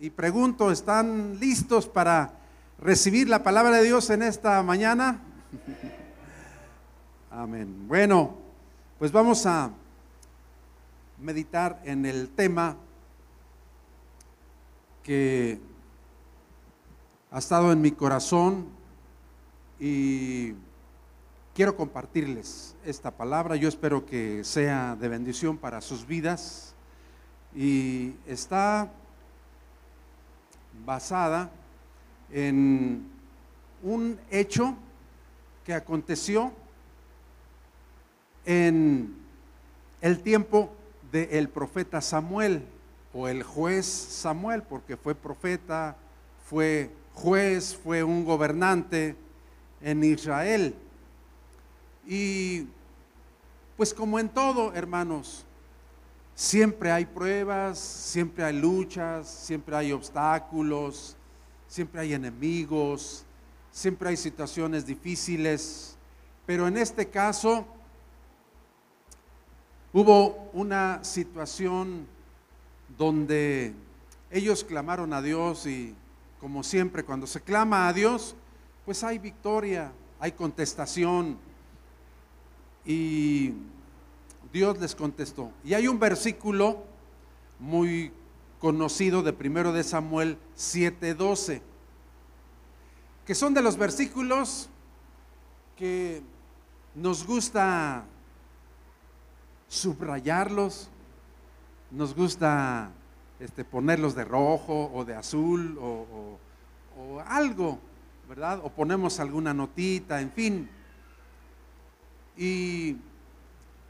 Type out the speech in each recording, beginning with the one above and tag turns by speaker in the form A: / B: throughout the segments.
A: y pregunto, ¿están listos para recibir la palabra de Dios en esta mañana? Amén. Bueno, pues vamos a meditar en el tema que ha estado en mi corazón y quiero compartirles esta palabra. Yo espero que sea de bendición para sus vidas y está basada en un hecho que aconteció en el tiempo del profeta Samuel o el juez Samuel, porque fue profeta, fue juez, fue un gobernante en Israel. Y pues como en todo, hermanos, siempre hay pruebas, siempre hay luchas, siempre hay obstáculos, siempre hay enemigos, siempre hay situaciones difíciles, pero en este caso hubo una situación donde ellos clamaron a Dios y como siempre cuando se clama a Dios, pues hay victoria, hay contestación. Y Dios les contestó. Y hay un versículo muy conocido de primero de Samuel 7:12, que son de los versículos que nos gusta subrayarlos, nos gusta este, ponerlos de rojo o de azul o, o algo, ¿verdad? O ponemos alguna notita, en fin. Y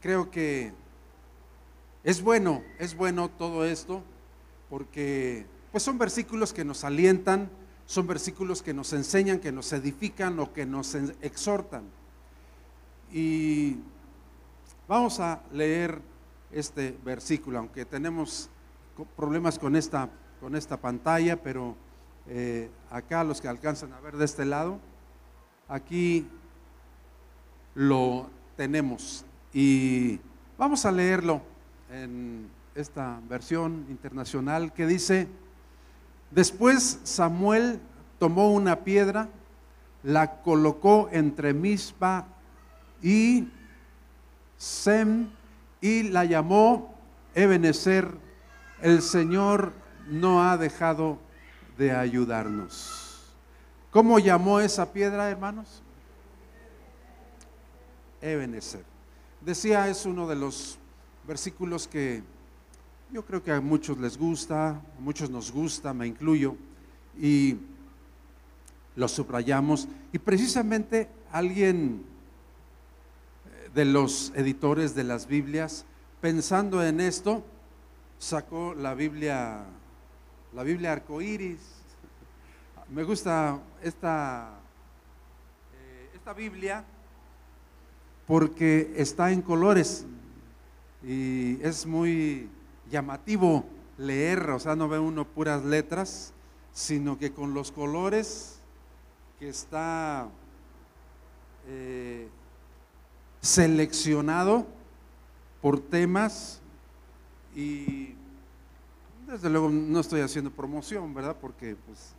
A: creo que es bueno, es bueno todo esto, porque pues son versículos que nos alientan, son versículos que nos enseñan, que nos edifican o que nos exhortan. Y vamos a leer este versículo, aunque tenemos problemas con esta, con esta pantalla, pero eh, acá los que alcanzan a ver de este lado, aquí lo tenemos. Y vamos a leerlo en esta versión internacional que dice, después Samuel tomó una piedra, la colocó entre Mispa y Sem y la llamó Ebenezer, el Señor no ha dejado de ayudarnos. ¿Cómo llamó esa piedra, hermanos? Ebenezer. Decía, es uno de los versículos que yo creo que a muchos les gusta, a muchos nos gusta, me incluyo, y lo subrayamos. Y precisamente alguien eh, de los editores de las Biblias, pensando en esto, sacó la Biblia, la Biblia arcoíris. Me gusta esta, eh, esta Biblia porque está en colores y es muy llamativo leer, o sea, no ve uno puras letras, sino que con los colores que está eh, seleccionado por temas y desde luego no estoy haciendo promoción, ¿verdad? Porque pues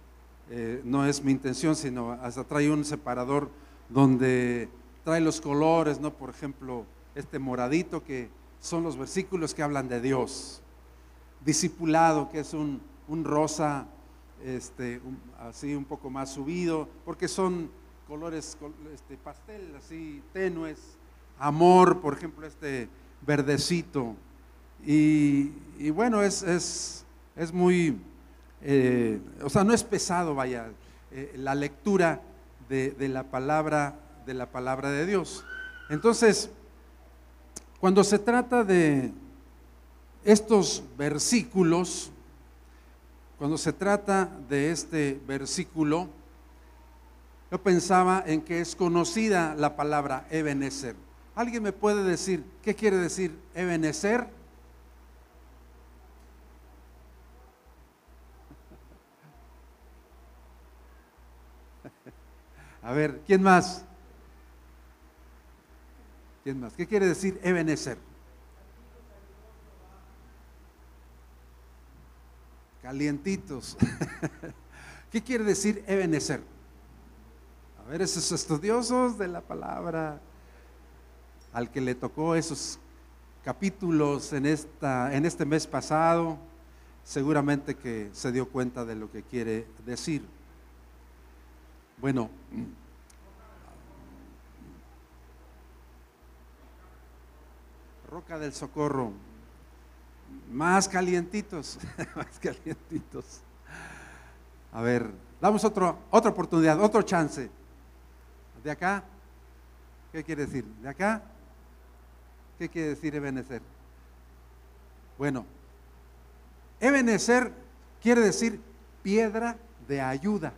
A: eh, no es mi intención, sino hasta trae un separador donde trae los colores, ¿no? Por ejemplo, este moradito que son los versículos que hablan de Dios. Discipulado, que es un, rosa este, así un poco más subido, porque son colores este, pastel, así tenues. Amor, por ejemplo, este verdecito. Y, bueno, es, es, muy, eh, o sea, no es pesado, vaya, eh, la lectura de, de la palabra de la palabra de Dios. Entonces, cuando se trata de estos versículos, cuando se trata de este versículo, yo pensaba en que es conocida la palabra Ebenezer. ¿Alguien me puede decir qué quiere decir Ebenezer? A ver, ¿quién más? ¿Quién más? ¿Qué quiere decir Ebenezer? calientitos. ¿Qué quiere decir Ebenezer? A ver, esos estudiosos de la palabra, al que le tocó esos capítulos en, esta, en este mes pasado, seguramente que se dio cuenta de lo que quiere decir. Bueno, Roca del Socorro, más calientitos, más calientitos. A ver, damos otra oportunidad, otro chance. ¿De acá? ¿Qué quiere decir? ¿De acá? ¿Qué quiere decir Ebenezer? Bueno, Ebenezer quiere decir piedra de ayuda.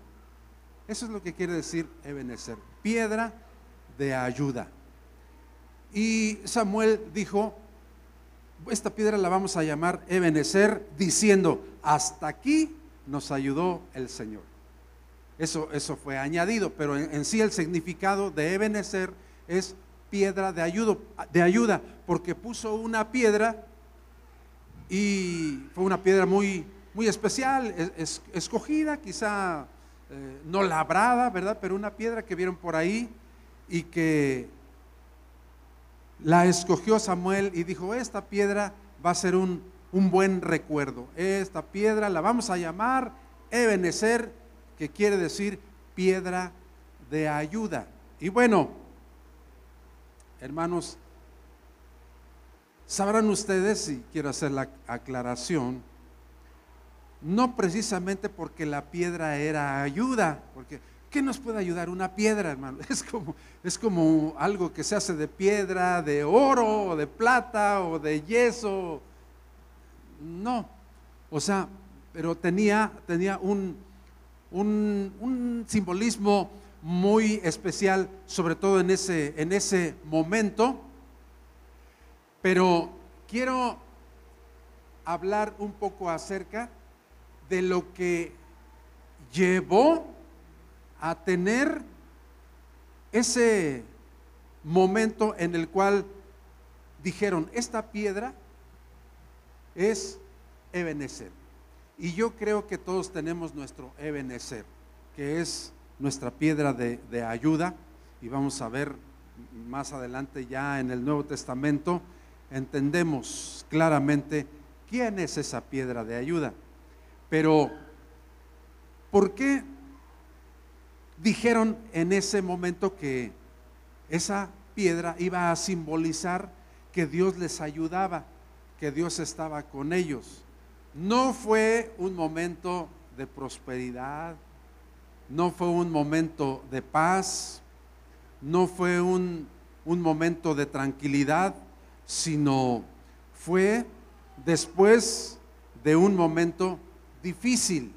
A: Eso es lo que quiere decir Ebenezer, piedra de ayuda. Y Samuel dijo, esta piedra la vamos a llamar Ebenezer, diciendo, hasta aquí nos ayudó el Señor. Eso, eso fue añadido, pero en, sí el significado de Ebenezer es piedra de ayuda, de ayuda, porque puso una piedra y fue una piedra muy, muy especial, escogida, quizá eh, no labrada, ¿verdad? Pero una piedra que vieron por ahí y que la escogió Samuel y dijo, esta piedra va a ser un, un buen recuerdo. Esta piedra la vamos a llamar Ebenezer, que quiere decir piedra de ayuda. Y bueno, hermanos, sabrán ustedes, y quiero hacer la aclaración, no precisamente porque la piedra era ayuda, porque ¿qué nos puede ayudar una piedra, hermano? Es como, es como algo que se hace de piedra, de oro, o de plata, o de yeso, no, o sea, pero tenía, tenía un, un, simbolismo muy especial, sobre todo en ese, en ese momento. Pero quiero hablar un poco acerca de lo que llevó a tener ese momento en el cual dijeron, esta piedra es Ebenezer. Y yo creo que todos tenemos nuestro Ebenezer, que es nuestra piedra de, de, ayuda. Y vamos a ver más adelante ya en el Nuevo Testamento, entendemos claramente quién es esa piedra de ayuda. Pero, ¿por qué dijeron en ese momento que esa piedra iba a simbolizar que Dios les ayudaba? que Dios estaba con ellos. No fue un momento de prosperidad, no fue un momento de paz, no fue un, momento de tranquilidad, sino fue después de un momento difícil.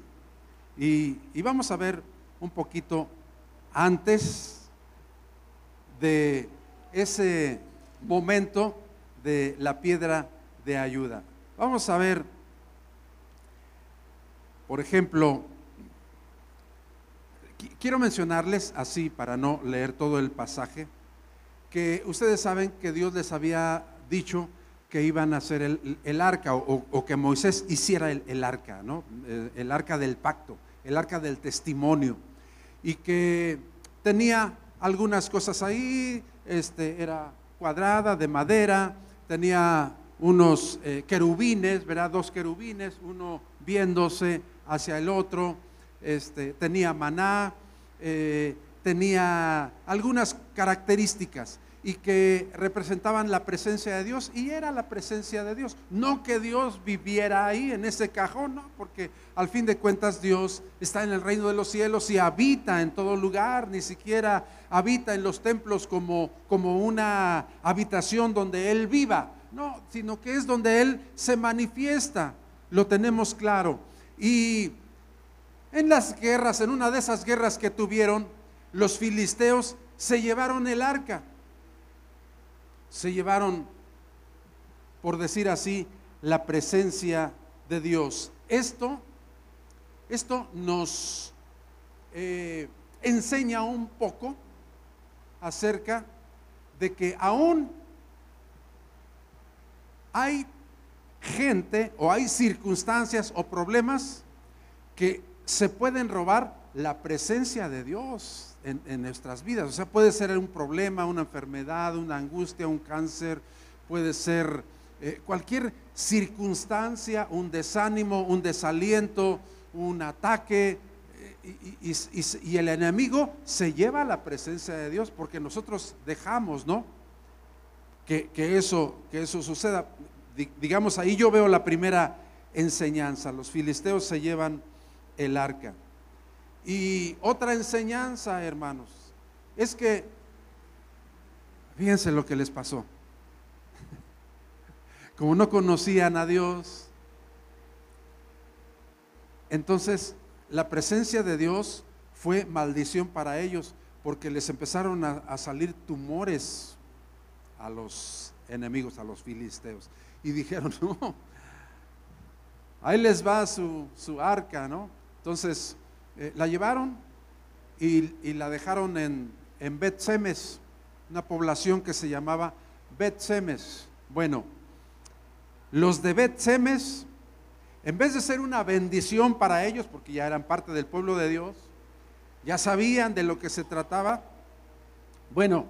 A: Y, y, vamos a ver un poquito antes de ese momento de la piedra de ayuda. Vamos a ver, por ejemplo, quiero mencionarles así para no leer todo el pasaje, que ustedes saben que Dios les había dicho que iban a hacer el, arca o, que Moisés hiciera el, arca, ¿no? El, el, arca del pacto, el arca del testimonio, y que tenía algunas cosas ahí, este, era cuadrada, de madera, tenía unos eh, querubines, ¿verdad? Dos querubines, uno viéndose hacia el otro, este, tenía maná, eh, tenía algunas características y que representaban la presencia de Dios y era la presencia de Dios. No que Dios viviera ahí en ese cajón, no, porque al fin de cuentas Dios está en el reino de los cielos y habita en todo lugar, ni siquiera habita en los templos como, como una habitación donde Él viva no, sino que es donde Él se manifiesta, lo tenemos claro. Y en las guerras, en una de esas guerras que tuvieron, los filisteos se llevaron el arca, se llevaron, por decir así, la presencia de Dios. Esto, esto nos eh, enseña un poco acerca de que aún hay gente o hay circunstancias o problemas que se pueden robar la presencia de Dios en, nuestras vidas. O sea, puede ser un problema, una enfermedad, una angustia, un cáncer, puede ser eh, cualquier circunstancia, un desánimo, un desaliento, un ataque, y, el enemigo se lleva a la presencia de Dios porque nosotros dejamos, ¿no? Que, eso, que eso suceda. Digamos, ahí yo veo la primera enseñanza. Los filisteos se llevan el arca. Y otra enseñanza, hermanos, es que, fíjense lo que les pasó. Como no conocían a Dios, entonces la presencia de Dios fue maldición para ellos porque les empezaron a, salir tumores a los enemigos, a los filisteos. Y dijeron, no, ahí les va su, arca, ¿no? Entonces, eh, la llevaron y, la dejaron en, en Bet Semes, una población que se llamaba Bet Semes. Bueno, los de Bet Semes en vez de ser una bendición para ellos, porque ya eran parte del pueblo de Dios, ya sabían de lo que se trataba, bueno,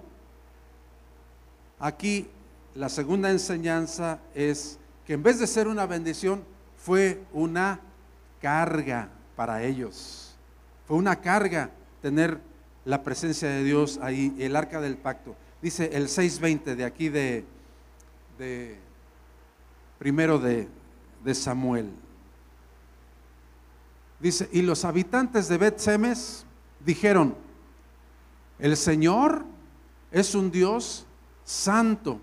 A: aquí la segunda enseñanza es que en vez de ser una bendición, fue una carga para ellos. Fue una carga tener la presencia de Dios ahí, el arca del pacto. Dice el 6.20 de aquí de, primero de, de Samuel. Dice, y los habitantes de Bet Semes dijeron, el Señor es un Dios santo.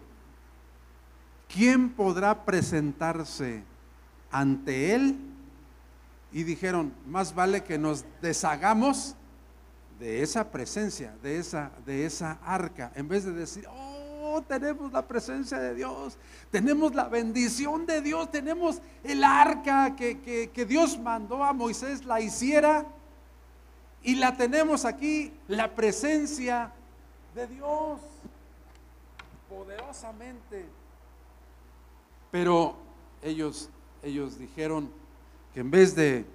A: ¿Quién podrá presentarse ante Él? Y dijeron, más vale que nos deshagamos de esa presencia, de esa, de esa arca, en vez de decir, oh, tenemos la presencia de Dios, tenemos la bendición de Dios, tenemos el arca que, que Dios mandó a Moisés la hiciera y la tenemos aquí, la presencia de Dios, poderosamente. Pero ellos, ellos dijeron que en vez de,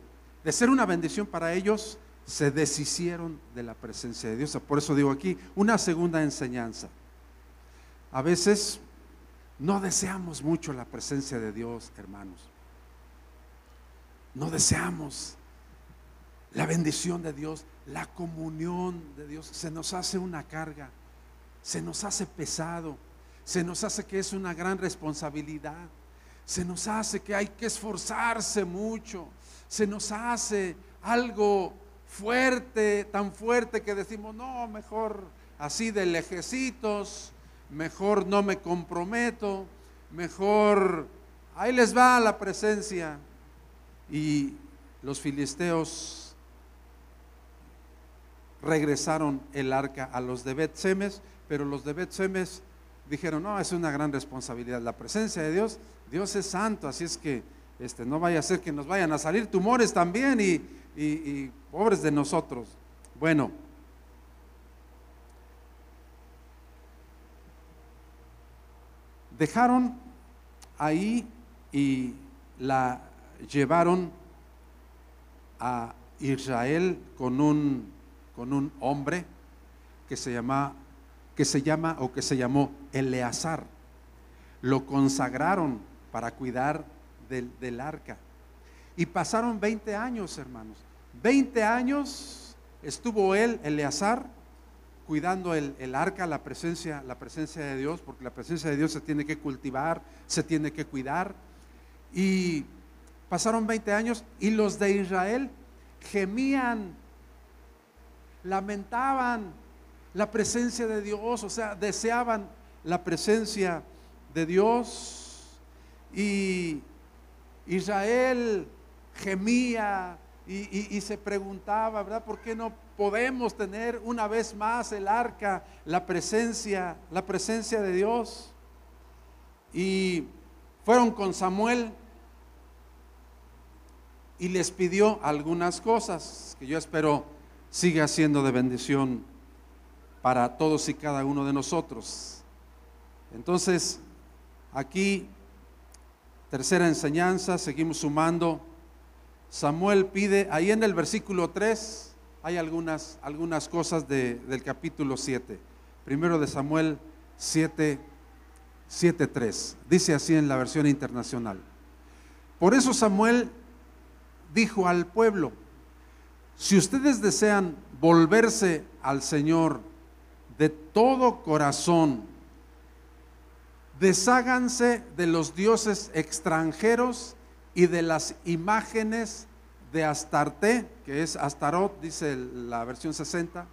A: de ser una bendición para ellos, se deshicieron de la presencia de Dios. Por eso digo aquí, una segunda enseñanza. A veces no deseamos mucho la presencia de Dios, hermanos. No deseamos la bendición de Dios, la comunión de Dios. Se nos hace una carga, se nos hace pesado, se nos hace que es una gran responsabilidad, se nos hace que hay que esforzarse mucho, se nos hace algo fuerte, tan fuerte que decimos, no, mejor así de lejecitos, mejor no me comprometo, mejor ahí les va la presencia. Y los filisteos regresaron el arca a los de Bet-Semes, pero los de Bet-Semes dijeron, no, es una gran responsabilidad. La presencia de Dios, Dios es santo, así es que este, no vaya a ser que nos vayan a salir tumores también y, y pobres de nosotros. Bueno, dejaron ahí y la llevaron a Israel con un, con un hombre que se llama que se llama o que se llamó Eleazar. Lo consagraron para cuidar del, del arca. Y pasaron 20 años, hermanos. 20 años estuvo él, Eleazar, cuidando el, arca, la presencia, la presencia de Dios, porque la presencia de Dios se tiene que cultivar, se tiene que cuidar. Y pasaron 20 años y los de Israel gemían, lamentaban la presencia de Dios, o sea, deseaban la presencia de Dios. Y Israel gemía y, se preguntaba, ¿verdad? ¿Por qué no podemos tener una vez más el arca, la presencia, la presencia de Dios. Y fueron con Samuel y les pidió algunas cosas que yo espero siga siendo de bendición para todos y cada uno de nosotros. Entonces, aquí, tercera enseñanza, seguimos sumando. Samuel pide, ahí en el versículo 3 hay algunas, algunas cosas del capítulo 7. Primero de Samuel 7, 7.3. Dice así en la versión internacional. Por eso Samuel dijo al pueblo, si ustedes desean volverse al Señor de todo corazón, desháganse de los dioses extranjeros y de las imágenes de Astarte, que es Astarot, dice la versión 60.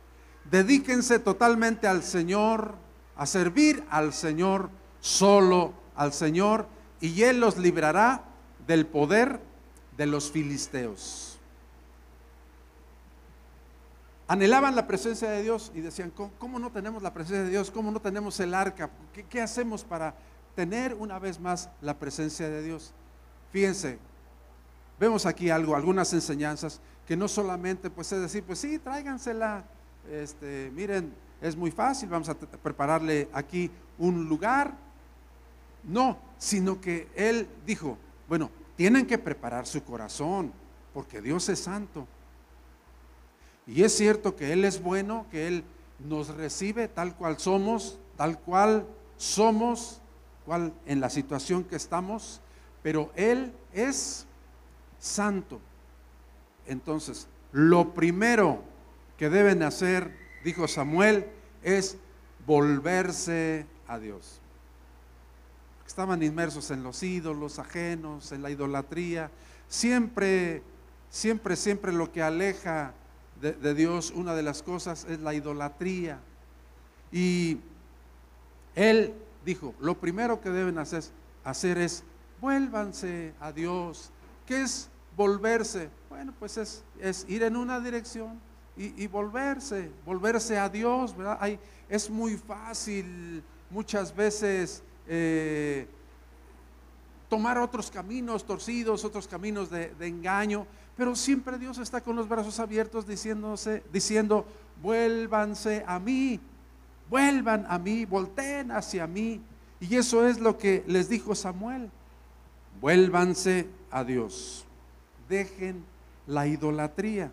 A: Dedíquense totalmente al Señor, a servir al Señor, solo al Señor, y Él los librará del poder de los filisteos. Anhelaban la presencia de Dios y decían, ¿cómo, no tenemos la presencia de Dios? ¿Cómo no tenemos el arca? ¿Qué, ¿Qué hacemos para tener una vez más la presencia de Dios? Fíjense, vemos aquí algo, algunas enseñanzas que no solamente pues es decir, pues sí, tráigansela, este, miren, es muy fácil, vamos a prepararle aquí un lugar. No, sino que él dijo, bueno, tienen que preparar su corazón, porque Dios es santo. Y es cierto que Él es bueno, que Él nos recibe tal cual somos, tal cual somos, cual en la situación que estamos, pero Él es santo. Entonces, lo primero que deben hacer, dijo Samuel, es volverse a Dios. Estaban inmersos en los ídolos ajenos, en la idolatría. Siempre, siempre, siempre lo que aleja de, Dios, una de las cosas es la idolatría. Y él dijo, lo primero que deben hacer, hacer es vuélvanse a Dios. ¿Qué es volverse? Bueno, pues es, es ir en una dirección y, volverse, volverse a Dios, ¿verdad? Es muy fácil muchas veces eh, tomar otros caminos torcidos, otros caminos de, engaño, pero siempre Dios está con los brazos abiertos diciéndose, diciendo, vuélvanse a mí, vuelvan a mí, volteen hacia mí. Y eso es lo que les dijo Samuel vuélvanse a Dios, dejen la idolatría.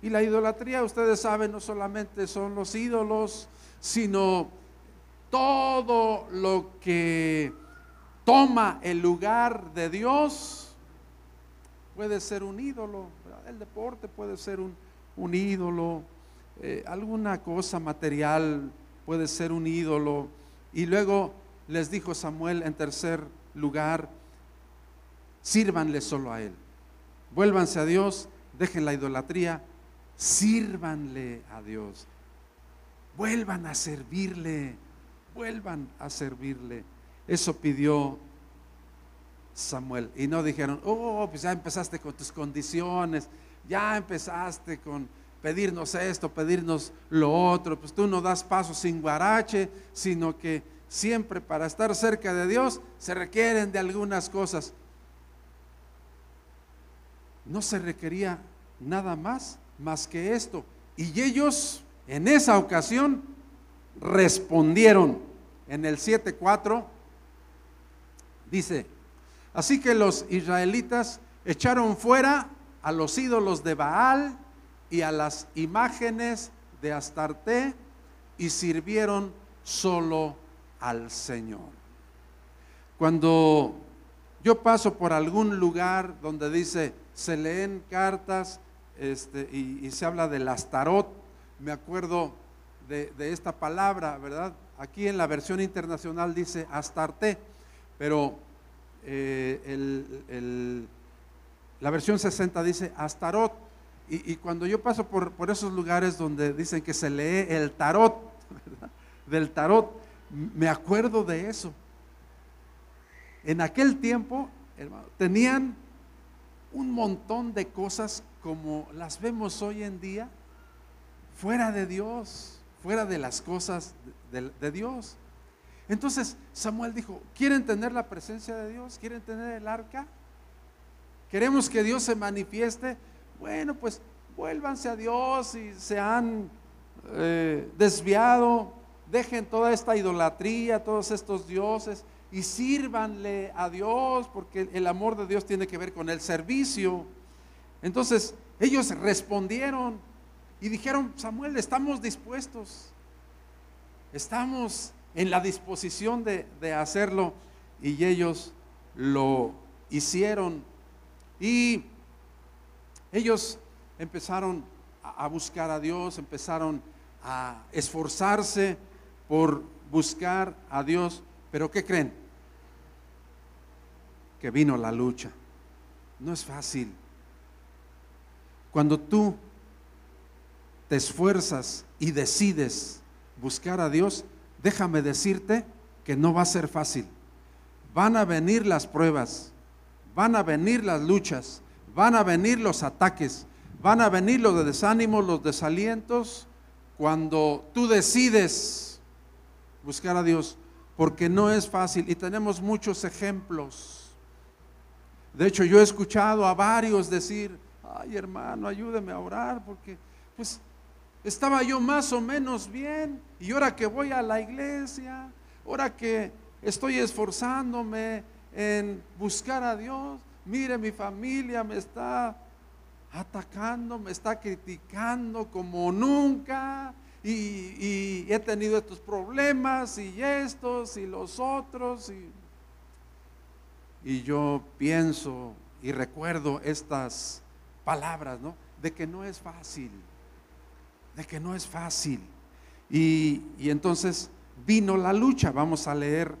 A: Y la idolatría, ustedes saben, no solamente son los ídolos, sino todo lo que toma el lugar de Dios puede ser un ídolo. El deporte puede ser un, ídolo, eh, alguna cosa material puede ser un ídolo. Y luego les dijo Samuel en tercer lugar, sírvanle solo a Él. Vuélvanse a Dios, dejen la idolatría, sírvanle a Dios. Vuelvan a servirle, vuelvan a servirle. Eso pidió Samuel. Y no dijeron, oh, pues ya empezaste con tus condiciones, ya empezaste con pedirnos esto, pedirnos lo otro. Pues tú no das paso sin guarache, sino que siempre para estar cerca de Dios se requieren de algunas cosas no se requería nada más más que esto. Y ellos en esa ocasión respondieron. En el 7.4 dice, así que los israelitas echaron fuera a los ídolos de Baal y a las imágenes de Astarte y sirvieron solo al Señor. Cuando yo paso por algún lugar donde dice se leen cartas este, y, se habla del astarot. Me acuerdo de, esta palabra, ¿verdad? Aquí en la versión internacional dice astarte, pero eh, la versión 60 dice astarot. Y, cuando yo paso por, por, esos lugares donde dicen que se lee el tarot, del tarot, me acuerdo de eso. En aquel tiempo, tenían un montón de cosas como las vemos hoy en día, fuera de Dios, fuera de las cosas de, Dios. Entonces Samuel dijo, ¿quieren tener la presencia de Dios? ¿Quieren tener el arca? ¿Queremos que Dios se manifieste? Bueno, pues vuélvanse a Dios y se han eh, desviado, dejen toda esta idolatría, todos estos dioses y sírvanle a Dios, porque el amor de Dios tiene que ver con el servicio. Entonces, ellos respondieron y dijeron, Samuel, estamos dispuestos, estamos en la disposición de, de hacerlo. Y ellos lo hicieron. Y ellos empezaron a buscar a Dios, empezaron a esforzarse por buscar a Dios. Pero ¿qué creen? Que vino la lucha. No es fácil. Cuando tú te esfuerzas y decides buscar a Dios, déjame decirte que no va a ser fácil. Van a venir las pruebas, van a venir las luchas, van a venir los ataques, van a venir los desánimos, los desalientos, cuando tú decides buscar a Dios, porque no es fácil y tenemos muchos ejemplos. De hecho, yo he escuchado a varios decir, ay hermano, ayúdeme a orar, porque pues estaba yo más o menos bien y ahora que voy a la iglesia, ahora que estoy esforzándome en buscar a Dios, mire mi familia me está atacando, me está criticando como nunca y, he tenido estos problemas y estos y los otros y, y yo pienso y recuerdo estas palabras, ¿no? De que no es fácil, de que no es fácil. Y, y entonces vino la lucha. Vamos a leer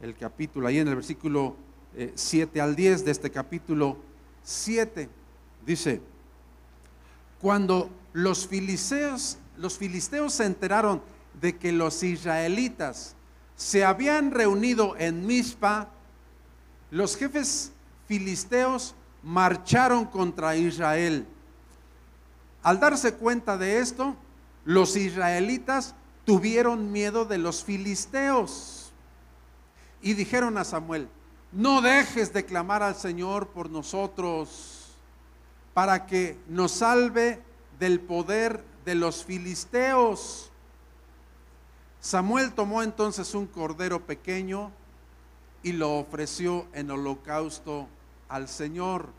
A: el capítulo, ahí en el versículo 7 eh, al 10 de este capítulo 7. Dice, cuando los filisteos, los filisteos se enteraron de que los israelitas se habían reunido en Mizpa, los jefes filisteos marcharon contra Israel. Al darse cuenta de esto, los israelitas tuvieron miedo de los filisteos y dijeron a Samuel, no dejes de clamar al Señor por nosotros para que nos salve del poder de los filisteos. Samuel tomó entonces un cordero pequeño y lo ofreció en holocausto al Señor.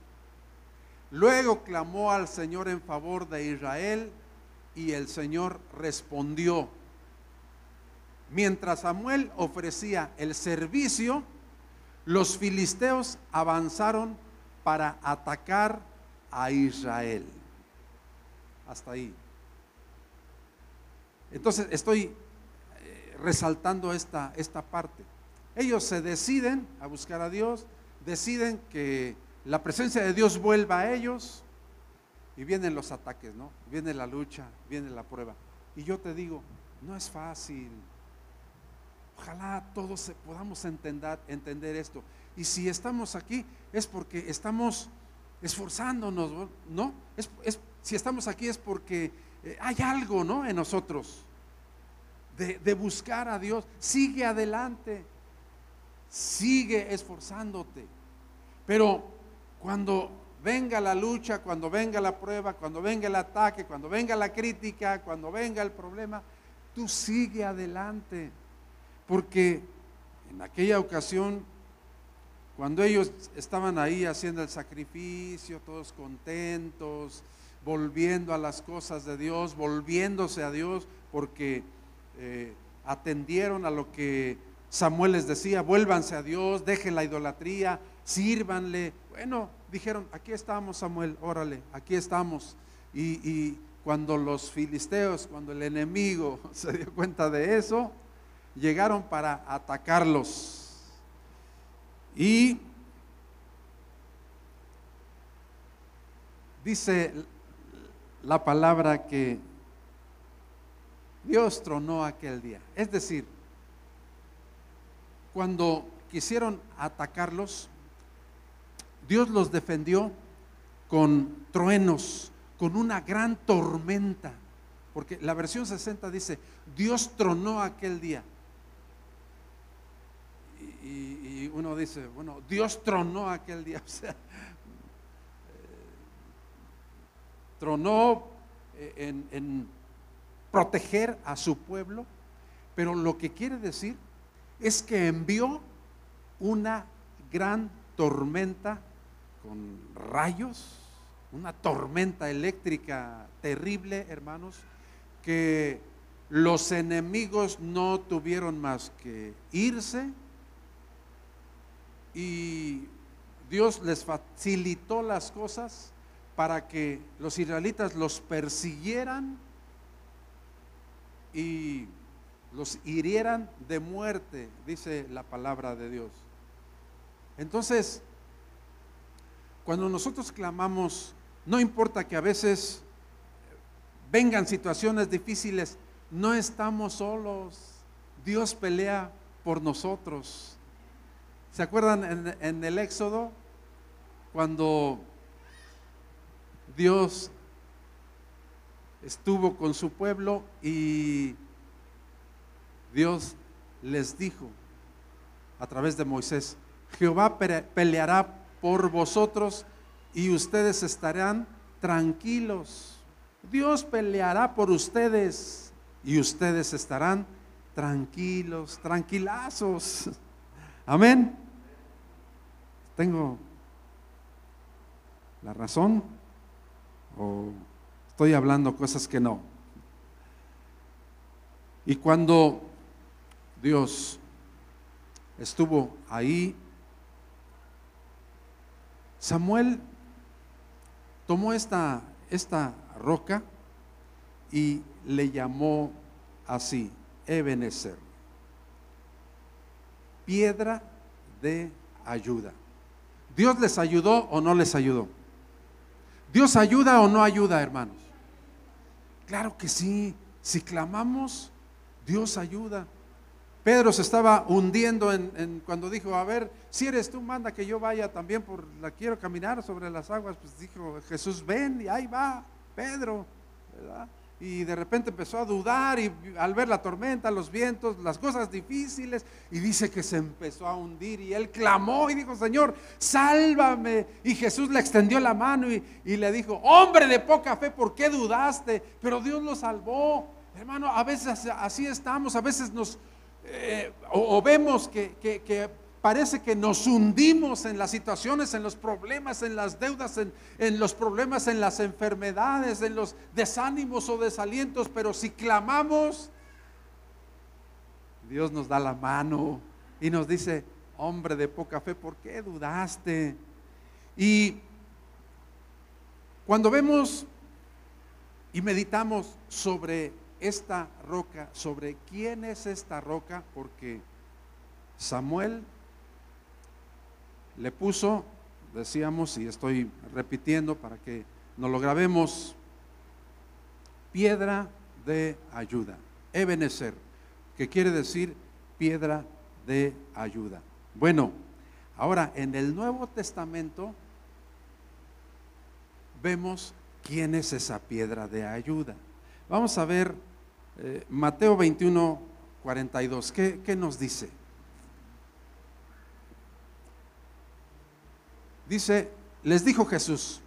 A: Luego clamó al Señor en favor de Israel y el Señor respondió. Mientras Samuel ofrecía el servicio, los filisteos avanzaron para atacar a Israel. Hasta ahí. Entonces estoy eh, resaltando esta, esta parte. Ellos se deciden a buscar a Dios, deciden que la presencia de Dios vuelva a ellos y vienen los ataques, ¿no? Viene la lucha, viene la prueba. Y yo te digo, no es fácil. Ojalá todos podamos entender, esto. Y si estamos aquí es porque estamos esforzándonos, ¿no? Es, si estamos aquí es porque eh, hay algo, ¿no? En nosotros de, de buscar a Dios. Sigue adelante, sigue esforzándote. Pero cuando venga la lucha, cuando venga la prueba, cuando venga el ataque, cuando venga la crítica, cuando venga el problema, tú sigue adelante. Porque en aquella ocasión cuando ellos estaban ahí haciendo el sacrificio, todos contentos, volviendo a las cosas de Dios, volviéndose a Dios, porque eh, atendieron a lo que Samuel les decía, vuélvanse a Dios, dejen la idolatría, sírvanle. Bueno, dijeron, aquí estamos Samuel, órale, aquí estamos. Y, y cuando los filisteos, cuando el enemigo se dio cuenta de eso, llegaron para atacarlos y dice la palabra que Dios tronó aquel día. Es decir, cuando quisieron atacarlos, Dios los defendió con truenos, con una gran tormenta. Porque la versión 60 dice, Dios tronó aquel día y, uno dice, bueno, Dios tronó aquel día, o sea, eh, tronó eh, en, en proteger a su pueblo, pero lo que quiere decir es que envió una gran tormenta con rayos, una tormenta eléctrica terrible, hermanos, que los enemigos no tuvieron más que irse y Dios les facilitó las cosas para que los israelitas los persiguieran y los hirieran de muerte, dice la palabra de Dios. Entonces, cuando nosotros clamamos, no importa que a veces vengan situaciones difíciles, no estamos solos. Dios pelea por nosotros. ¿Se acuerdan en, el Éxodo? Cuando Dios estuvo con su pueblo y Dios les dijo a través de Moisés, Jehová peleará por vosotros y ustedes estarán tranquilos. Dios peleará por ustedes y ustedes estarán tranquilos, tranquilazos. Amén. ¿Tengo la razón o estoy hablando cosas que no? Y cuando Dios estuvo ahí Samuel tomó esta, esta roca y le llamó así, Ebenezer, piedra de ayuda. ¿Dios les ayudó o no les ayudó? ¿Dios ayuda o no ayuda, hermanos? Claro que sí. Si clamamos, Dios ayuda. Pedro se estaba hundiendo en, cuando dijo, a ver, si eres tú, manda que yo vaya también por la quiero caminar sobre las aguas. Pues dijo Jesús, ven y ahí va Pedro, Y de repente empezó a dudar y al ver la tormenta, los vientos, las cosas difíciles, y dice que se empezó a hundir y él clamó y dijo, Señor, sálvame. Y Jesús le extendió la mano y le dijo, hombre de poca fe, ¿por qué dudaste? Pero Dios lo salvó. Hermano, a veces así estamos, a veces nos eh, o, vemos que, parece que nos hundimos en las situaciones, en los problemas, en las deudas, en, en, los problemas, en las enfermedades, en los desánimos o desalientos, pero si clamamos, Dios nos da la mano y nos dice, hombre de poca fe, ¿por qué dudaste? Y cuando vemos y meditamos sobre esta roca, sobre quién es esta roca, porque Samuel le puso, decíamos, y estoy repitiendo para que no lo grabemos, piedra de ayuda, Ebenezer, que quiere decir piedra de ayuda. Bueno, ahora en el Nuevo Testamento vemos quién es esa piedra de ayuda. Vamos a ver eh, Mateo 21, 42. ¿Qué, ¿Qué nos dice? Dice, les dijo Jesús,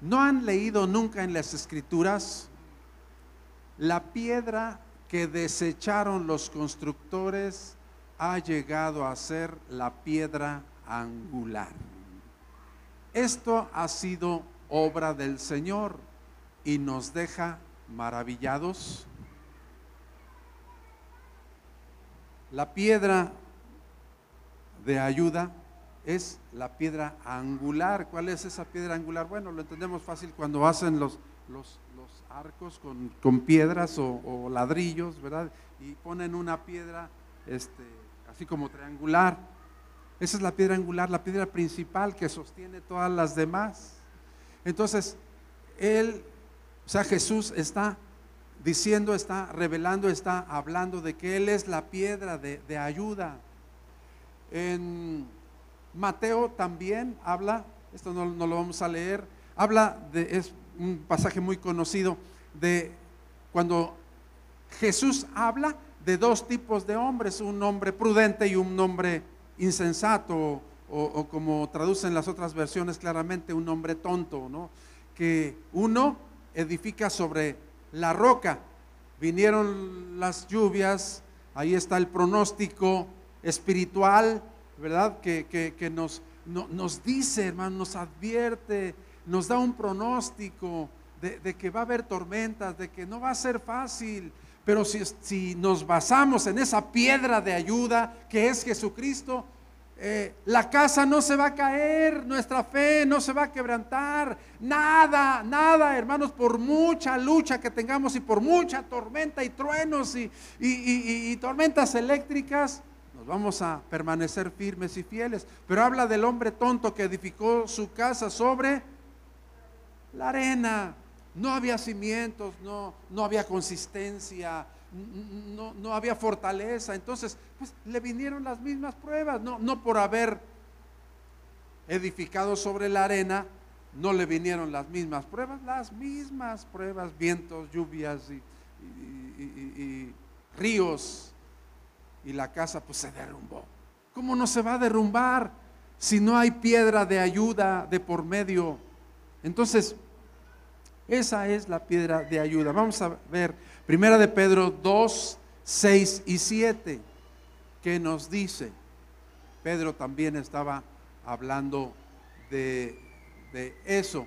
A: ¿no han leído nunca en las escrituras la piedra que desecharon los constructores ha llegado a ser la piedra angular? Esto ha sido obra del Señor y nos deja maravillados. La piedra de ayuda es la piedra angular. ¿Cuál es esa piedra angular? Bueno, lo entendemos fácil cuando hacen los, los, arcos con, piedras o, ladrillos, ¿verdad? Y ponen una piedra este, así como triangular. Esa es la piedra angular, la piedra principal que sostiene todas las demás. Entonces, él o sea, Jesús está diciendo, está revelando, está hablando de que Él es la piedra de, ayuda. En Mateo también habla, esto no, no, lo vamos a leer, habla de, es un pasaje muy conocido, de cuando Jesús habla de dos tipos de hombres, un hombre prudente y un hombre insensato, o, o como traducen las otras versiones claramente, un hombre tonto, ¿no? Que uno edifica sobre la roca. Vinieron las lluvias, ahí está el pronóstico espiritual, ¿verdad? Que, nos, nos dice, hermano, nos advierte, nos da un pronóstico de, que va a haber tormentas, de que no va a ser fácil. Pero si, si nos basamos en esa piedra de ayuda que es Jesucristo, eh, la casa no se va a caer, nuestra fe no se va a quebrantar, nada, nada, hermanos, por mucha lucha que tengamos y por mucha tormenta y truenos y, tormentas eléctricas, nos vamos a permanecer firmes y fieles. Pero habla del hombre tonto que edificó su casa sobre la arena. No había cimientos, no, no había consistencia, no, no, había fortaleza. Entonces, pues le vinieron las mismas pruebas, no, no por haber edificado sobre la arena, no le vinieron las mismas pruebas, las mismas pruebas, vientos, lluvias y, ríos, y la casa pues se derrumbó. ¿Cómo no se va a derrumbar si no hay piedra de ayuda de por medio? Entonces, esa es la piedra de ayuda. Vamos a ver Primera de Pedro 2, 6 y 7, que nos dice, Pedro también estaba hablando de, de eso,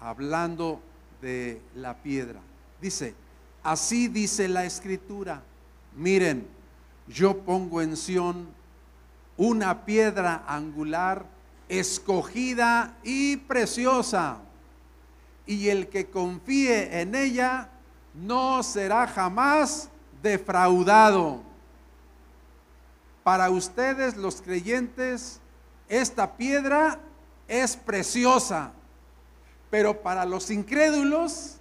A: hablando de la piedra. Dice, así dice la escritura, miren, yo pongo en Sión una piedra angular escogida y preciosa, y el que confíe en ella no será jamás defraudado. Para ustedes los creyentes, esta piedra es preciosa, pero para los incrédulos,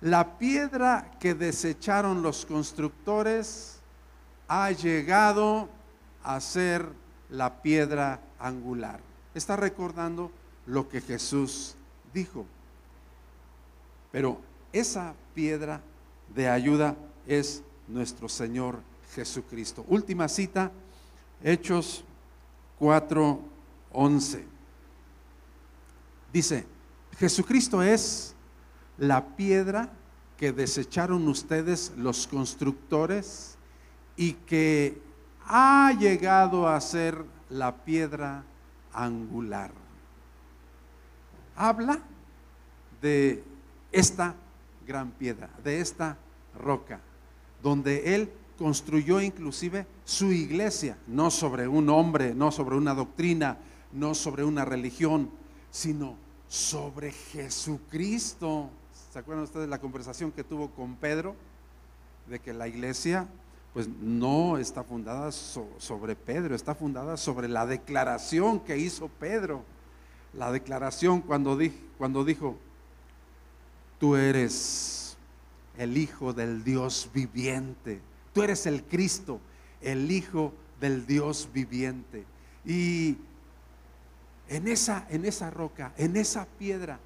A: la piedra que desecharon los constructores ha llegado a ser la piedra angular. Está recordando lo que Jesús dijo. Pero esa piedra de ayuda es nuestro Señor Jesucristo. Última cita, Hechos 4:11. Dice, Jesucristo es la piedra que desecharon ustedes los constructores y que ha llegado a ser la piedra angular. Habla de esta gran piedra, de esta roca, donde Él construyó inclusive su iglesia, no sobre un hombre, no sobre una doctrina, no sobre una religión, sino sobre Jesucristo. ¿Se acuerdan ustedes de la conversación que tuvo con Pedro? De que la iglesia pues no está fundada sobre Pedro, está fundada sobre la declaración que hizo Pedro. La declaración cuando, cuando dijo, tú eres el Hijo del Dios viviente. Tú eres el Cristo, el Hijo del Dios viviente. Y en esa, en esa roca, en esa piedra,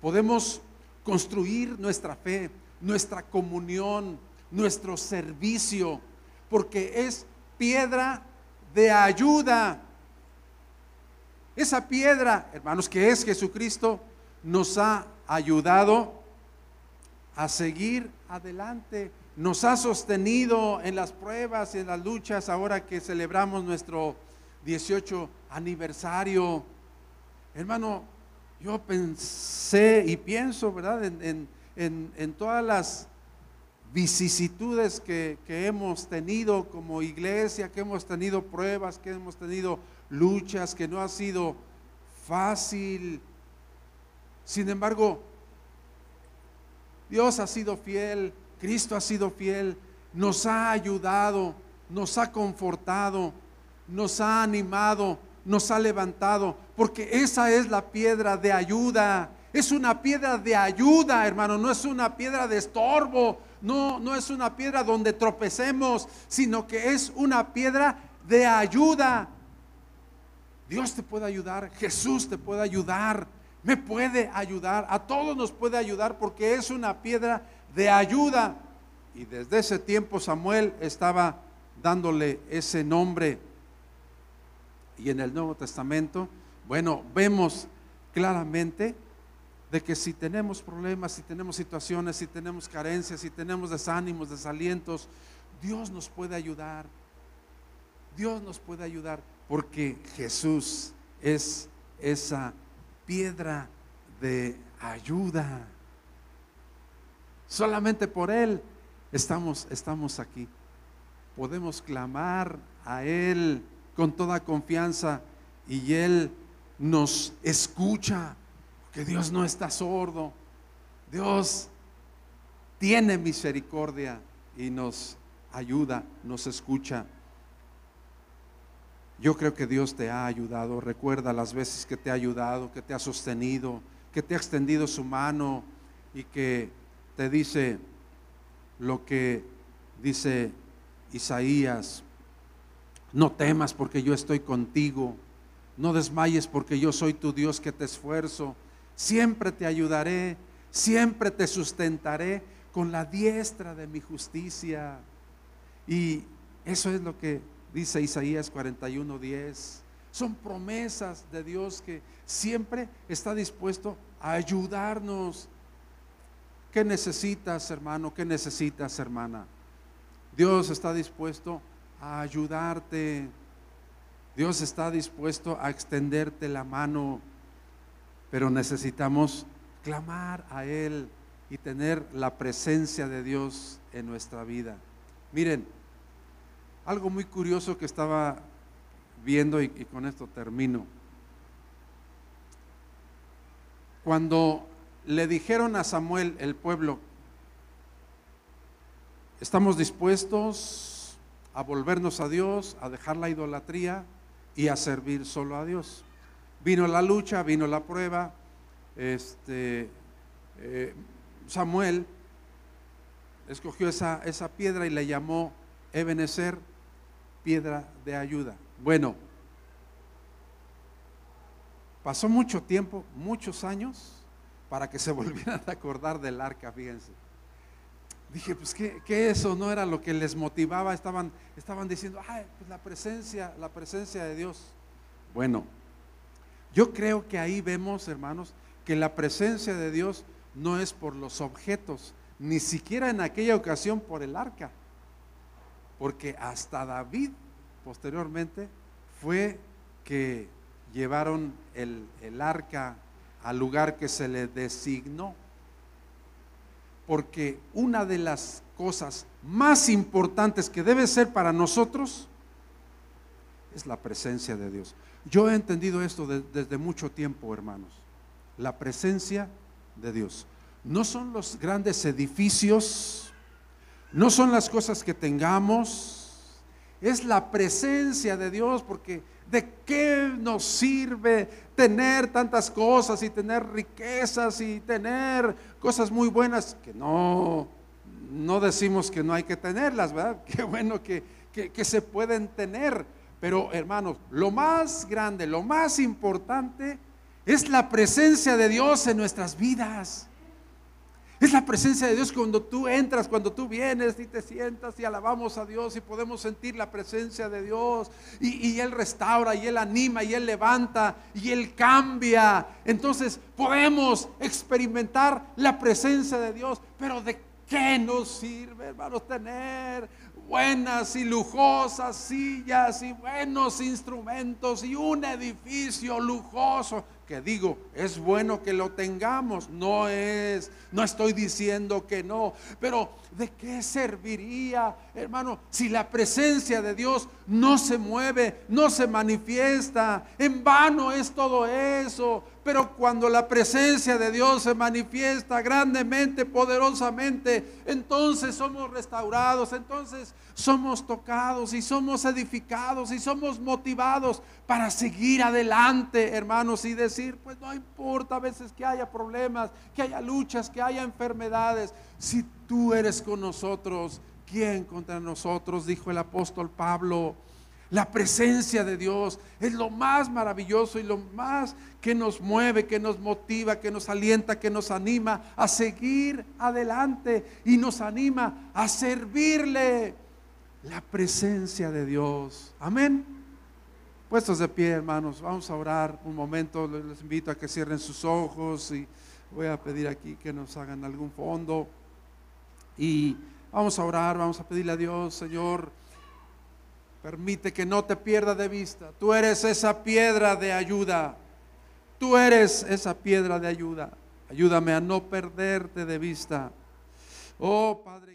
A: podemos construir nuestra fe, nuestra comunión, nuestro servicio, porque es piedra de ayuda. Esa piedra, hermanos, que es Jesucristo, nos ha ayudado a seguir adelante. Nos ha sostenido en las pruebas, en las luchas, ahora que celebramos nuestro 18 aniversario. Hermano, yo pensé y pienso, ¿verdad? En, todas las vicisitudes que, que, hemos tenido como iglesia, que hemos tenido pruebas, que hemos tenido luchas, que no ha sido fácil. Sin embargo, Dios ha sido fiel, Cristo ha sido fiel, nos ha ayudado, nos ha confortado, nos ha animado, nos ha levantado, porque esa es la piedra de ayuda. Es una piedra de ayuda, hermano, no es una piedra de estorbo, no, no es una piedra donde tropecemos, sino que es una piedra de ayuda. Dios te puede ayudar, Jesús te puede ayudar me puede ayudar, a todos nos puede ayudar porque es una piedra de ayuda. Y desde ese tiempo Samuel estaba dándole ese nombre. Y en el Nuevo Testamento, bueno, vemos claramente de que si tenemos problemas, si tenemos situaciones, si tenemos carencias, si tenemos desánimos, desalientos, Dios nos puede ayudar. Dios nos puede ayudar porque Jesús es esa piedra de ayuda. Solamente por Él estamos, estamos aquí. Podemos clamar a Él con toda confianza y Él nos escucha, que Dios no está sordo. Dios tiene misericordia y nos ayuda, nos escucha. Yo creo que Dios te ha ayudado. Recuerda las veces que te ha ayudado, que te ha sostenido, que te ha extendido su mano y que te dice lo que dice Isaías. No temas porque yo estoy contigo. No desmayes porque yo soy tu Dios que te esfuerzo. Siempre te ayudaré, siempre te sustentaré con la diestra de mi justicia. Y eso es lo que dice Isaías 41:10. Son promesas de Dios que siempre está dispuesto a ayudarnos. ¿Qué necesitas, hermano? ¿Qué necesitas, hermana? Dios está dispuesto a ayudarte. Dios está dispuesto a extenderte la mano, pero necesitamos clamar a Él y tener la presencia de Dios en nuestra vida. Miren, algo muy curioso que estaba viendo y, con esto termino. Cuando le dijeron a Samuel, el pueblo, estamos dispuestos a volvernos a Dios, a dejar la idolatría y a servir solo a Dios. Vino la lucha, vino la prueba. Este, eh, Samuel escogió esa, esa piedra y le llamó Ebenezer, piedra de ayuda. Bueno, pasó mucho tiempo, muchos años, para que se volvieran a acordar del arca, fíjense. Dije, pues que, eso no era lo que les motivaba, estaban, estaban diciendo, ay, pues la presencia, la presencia de Dios. Bueno, yo creo que ahí vemos, hermanos, que la presencia de Dios no es por los objetos, ni siquiera en aquella ocasión por el arca. Porque hasta David posteriormente fue que llevaron el, arca al lugar que se le designó. Porque una de las cosas más importantes que debe ser para nosotros es la presencia de Dios. Yo he entendido esto desde mucho tiempo, hermanos. La presencia de Dios. No son los grandes edificios, no son las cosas que tengamos, es la presencia de Dios, porque ¿de qué nos sirve tener tantas cosas y tener riquezas y tener cosas muy buenas que no, no decimos que no hay que tenerlas, ¿verdad? Qué bueno que, que se pueden tener, pero hermanos, lo más grande, lo más importante es la presencia de Dios en nuestras vidas. Es la presencia de Dios cuando tú entras, cuando tú vienes y te sientas y alabamos a Dios y podemos sentir la presencia de Dios. Y, Él restaura y Él anima y Él levanta y Él cambia. Entonces podemos experimentar la presencia de Dios. Pero ¿de qué nos sirve, hermanos, tener buenas y lujosas sillas y buenos instrumentos y un edificio lujoso? Que digo, es bueno que lo tengamos, no es, no estoy diciendo que no, pero ¿de qué serviría, hermano, si la presencia de Dios no se mueve, no se manifiesta? En vano es todo eso, pero cuando la presencia de Dios se manifiesta grandemente, poderosamente, entonces somos restaurados, entonces somos tocados y somos edificados y somos motivados para seguir adelante, hermanos, y decir, pues no importa a veces que haya problemas, que haya luchas, que haya enfermedades. Si tú eres con nosotros, ¿quién contra nosotros? Dijo el apóstol Pablo. La presencia de Dios es lo más maravilloso y lo más que nos mueve, que nos motiva, que nos alienta, que nos anima a seguir adelante y nos anima a servirle. La presencia de Dios. Amén. Puestos de pie, hermanos, vamos a orar un momento. Les invito a que cierren sus ojos y voy a pedir aquí que nos hagan algún fondo. Y vamos a orar, vamos a pedirle a Dios, Señor, permite que no te pierda de vista. Tú eres esa piedra de ayuda. Tú eres esa piedra de ayuda. Ayúdame a no perderte de vista. Oh Padre.